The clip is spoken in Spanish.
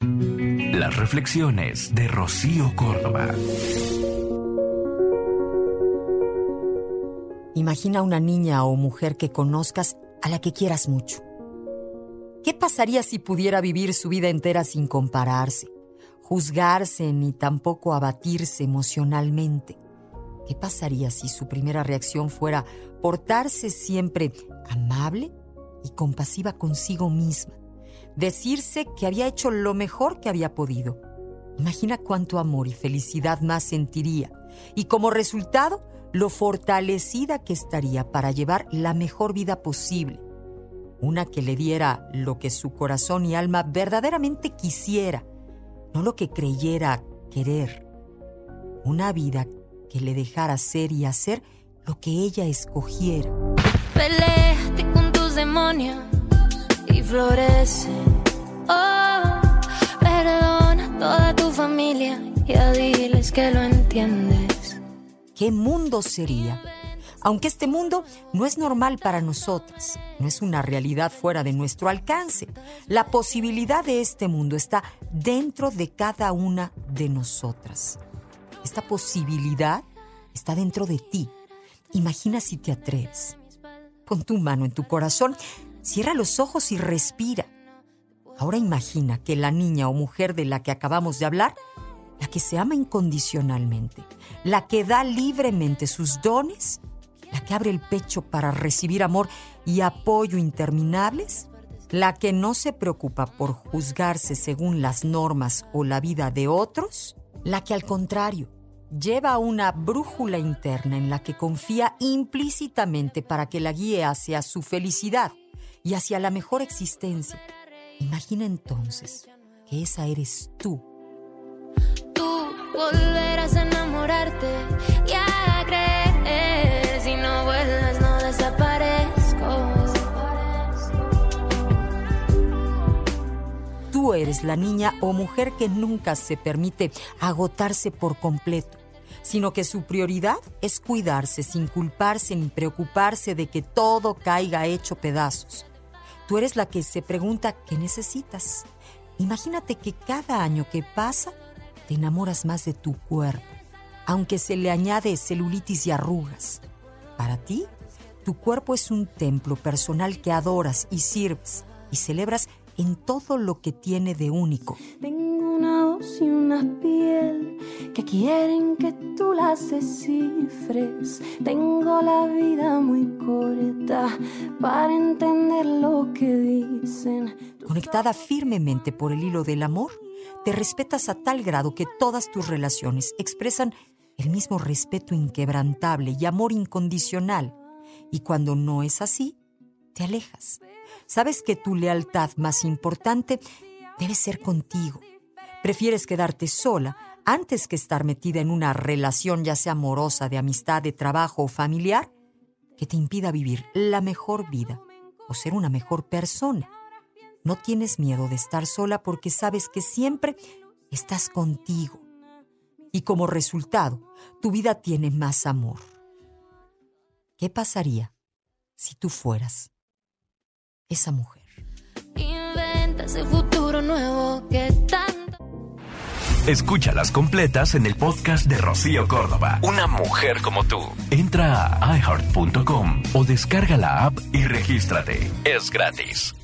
Las reflexiones de Rocío Córdoba. Imagina una niña o mujer que conozcas a la que quieras mucho. ¿Qué pasaría si pudiera vivir su vida entera sin compararse, juzgarse ni tampoco abatirse emocionalmente? ¿Qué pasaría si su primera reacción fuera portarse siempre amable y compasiva consigo misma? Decirse que había hecho lo mejor que había podido. Imagina cuánto amor y felicidad más sentiría y como resultado lo fortalecida que estaría para llevar la mejor vida posible. Una que le diera lo que su corazón y alma verdaderamente quisiera, no lo que creyera querer. Una vida que le dejara ser y hacer lo que ella escogiera. Con tus y florece. Oh, perdona a toda tu familia y a diles que lo entiendes. ¿Qué mundo sería? Aunque este mundo no es normal para nosotras, no es una realidad fuera de nuestro alcance. La posibilidad de este mundo está dentro de cada una de nosotras. Esta posibilidad está dentro de ti. Imagina si te atreves. Pon tu mano en tu corazón, cierra los ojos y respira. Ahora imagina que la niña o mujer de la que acabamos de hablar, la que se ama incondicionalmente, la que da libremente sus dones, la que abre el pecho para recibir amor y apoyo interminables, la que no se preocupa por juzgarse según las normas o la vida de otros, la que al contrario lleva una brújula interna en la que confía implícitamente para que la guíe hacia su felicidad y hacia la mejor existencia. Imagina entonces que esa eres tú. Tú volverás a enamorarte y a creer. Si no vuelves, no desaparezco. Tú eres la niña o mujer que nunca se permite agotarse por completo, sino que su prioridad es cuidarse sin culparse ni preocuparse de que todo caiga hecho pedazos. Tú eres la que se pregunta qué necesitas. Imagínate que cada año que pasa te enamoras más de tu cuerpo, aunque se le añade celulitis y arrugas. Para ti, tu cuerpo es un templo personal que adoras y sirves y celebras en todo lo que tiene de único. Tengo una voz y una piel que quieren que tú las descifres. Tengo la vida muy corta para entender lo que dicen. Conectada firmemente por el hilo del amor, te respetas a tal grado que todas tus relaciones expresan el mismo respeto inquebrantable y amor incondicional. Y cuando no es así, te alejas. Sabes que tu lealtad más importante debe ser contigo. Prefieres quedarte sola antes que estar metida en una relación ya sea amorosa, de amistad, de trabajo o familiar, que te impida vivir la mejor vida o ser una mejor persona. No tienes miedo de estar sola porque sabes que siempre estás contigo. Y como resultado, tu vida tiene más amor. ¿Qué pasaría si tú fueras esa mujer? Inventa ese futuro nuevo que tanto. Escúchalas completas en el podcast de Rocío Córdoba. Una mujer como tú. Entra a iHeart.com o descarga la app y regístrate. Es gratis.